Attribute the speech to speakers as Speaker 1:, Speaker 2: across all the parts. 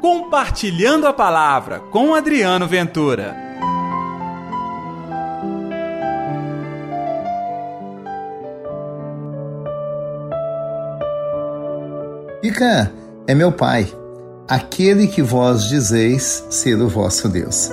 Speaker 1: Compartilhando a Palavra com Adriano Ventura.
Speaker 2: Ica é meu pai, aquele que vós dizeis ser o vosso Deus.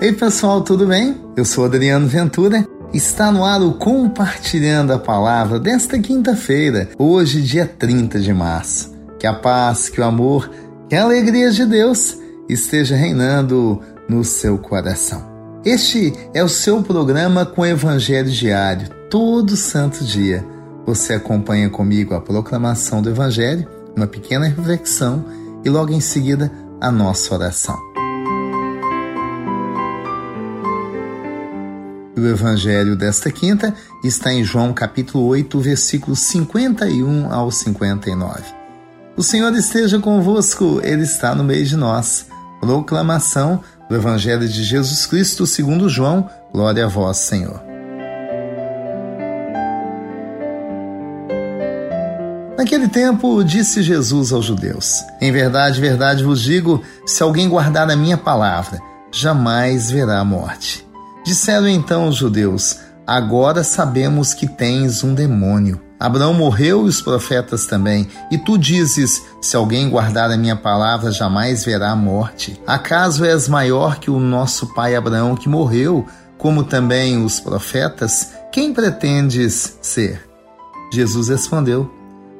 Speaker 2: Ei pessoal, tudo bem? Eu sou Adriano Ventura. Está no ar o Compartilhando a Palavra desta quinta-feira, hoje, dia 30 de março. Que a paz, que o amor, que a alegria de Deus esteja reinando no seu coração. Este é o seu programa com Evangelho Diário, todo santo dia. Você acompanha comigo a proclamação do Evangelho, uma pequena reflexão e logo em seguida a nossa oração. O evangelho desta quinta está em João capítulo 8, versículos 51 ao 59. O Senhor esteja convosco, Ele está no meio de nós. Proclamação do Evangelho de Jesus Cristo segundo João. Glória a vós, Senhor. Naquele tempo, disse Jesus aos judeus: Em verdade, verdade vos digo, se alguém guardar a minha palavra, jamais verá a morte. Disseram então os judeus: Agora sabemos que tens um demônio. Abraão morreu e os profetas também. E tu dizes: Se alguém guardar a minha palavra, jamais verá a morte. Acaso és maior que o nosso pai Abraão, que morreu, como também os profetas? Quem pretendes ser? Jesus respondeu: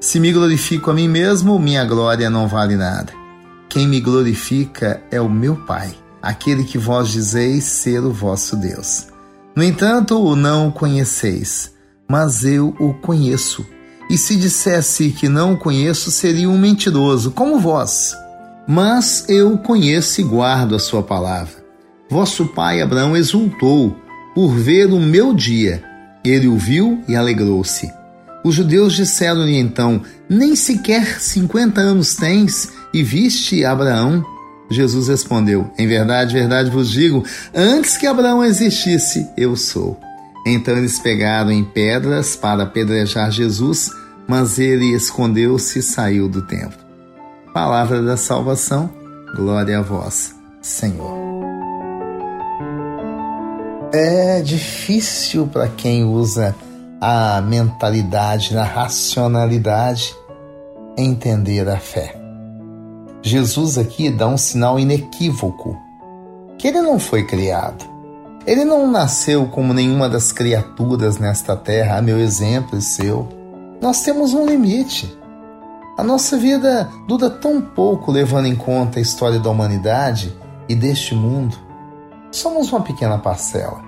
Speaker 2: Se me glorifico a mim mesmo, minha glória não vale nada. Quem me glorifica é o meu Pai aquele que vós dizeis ser o vosso Deus. No entanto, o não conheceis, mas eu o conheço. E se dissesse que não o conheço, seria um mentiroso, como vós. Mas eu o conheço e guardo a sua palavra. Vosso pai Abraão exultou por ver o meu dia. Ele o viu e alegrou-se. Os judeus disseram-lhe então: Nem sequer cinquenta anos tens e viste Abraão? Jesus respondeu: Em verdade, verdade vos digo, antes que Abraão existisse, eu sou. Então eles pegaram em pedras para apedrejar Jesus, mas ele escondeu-se e saiu do templo. Palavra da salvação, glória a vós, Senhor. É difícil para quem usa a mentalidade, a racionalidade, entender a fé. Jesus aqui dá um sinal inequívoco que ele não foi criado. Ele não nasceu como nenhuma das criaturas nesta terra, a meu exemplo e seu. Nós temos um limite. A nossa vida dura tão pouco levando em conta a história da humanidade e deste mundo. Somos uma pequena parcela,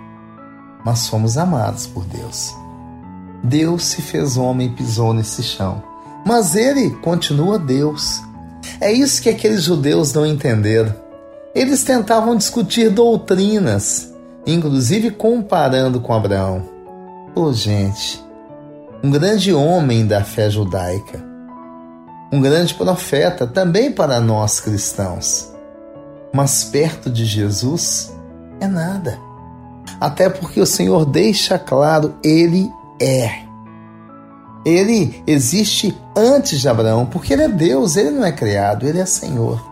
Speaker 2: mas somos amados por Deus. Deus se fez homem e pisou nesse chão, mas ele continua Deus é isso que aqueles judeus não entenderam. Eles tentavam discutir doutrinas, inclusive comparando com Abraão. Oh, gente, um grande homem da fé judaica, um grande profeta também para nós cristãos. Mas perto de Jesus é nada. Até porque o Senhor deixa claro, ele é. Ele existe antes de Abraão, porque ele é Deus, ele não é criado, ele é Senhor.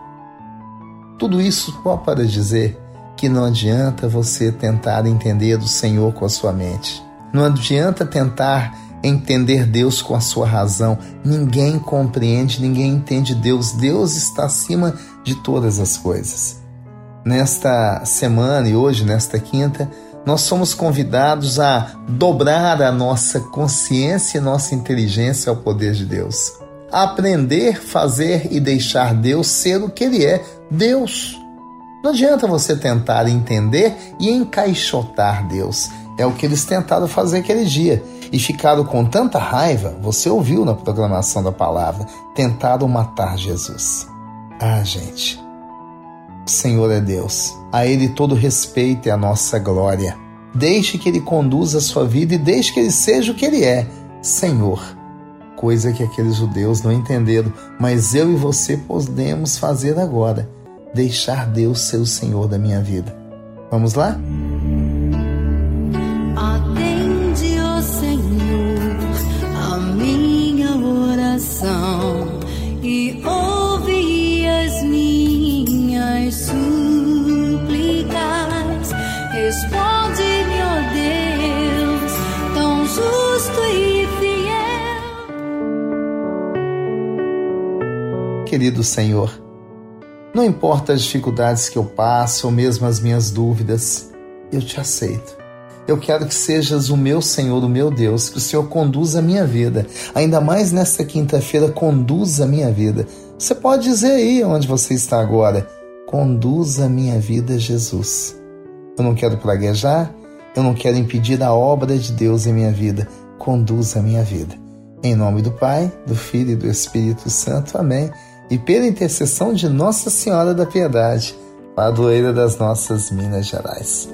Speaker 2: Tudo isso só para dizer que não adianta você tentar entender o Senhor com a sua mente. Não adianta tentar entender Deus com a sua razão. Ninguém compreende, ninguém entende Deus. Deus está acima de todas as coisas. Nesta semana e hoje, nesta quinta, nós somos convidados a dobrar a nossa consciência e nossa inteligência ao poder de Deus. A aprender, fazer e deixar Deus ser o que Ele é, Deus. Não adianta você tentar entender e encaixotar Deus. É o que eles tentaram fazer aquele dia. E ficaram com tanta raiva, você ouviu na proclamação da palavra, tentaram matar Jesus. Ah, gente, Senhor é Deus. A Ele todo respeito e a nossa glória. Deixe que Ele conduza a sua vida e deixe que Ele seja o que Ele é, Senhor. Coisa que aqueles judeus não entenderam, mas eu e você podemos fazer agora. Deixar Deus ser o Senhor da minha vida. Vamos lá? Querido Senhor. Não importa as dificuldades que eu passo ou mesmo as minhas dúvidas, eu te aceito. Eu quero que sejas o meu Senhor, o meu Deus, que o Senhor conduza a minha vida. Ainda mais nesta quinta-feira, conduza a minha vida. Você pode dizer aí onde você está agora: conduza a minha vida, Jesus. Eu não quero praguejar, eu não quero impedir a obra de Deus em minha vida. Conduza a minha vida. Em nome do Pai, do Filho e do Espírito Santo. Amém. E pela intercessão de Nossa Senhora da Piedade, padroeira das nossas Minas Gerais.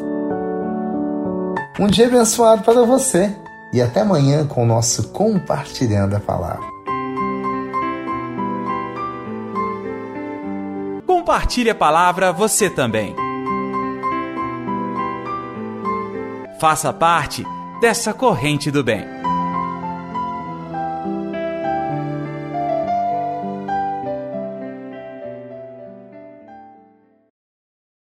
Speaker 2: Um dia abençoado para você e até amanhã com o nosso Compartilhando a Palavra.
Speaker 1: Compartilhe a palavra você também. Faça parte dessa corrente do bem.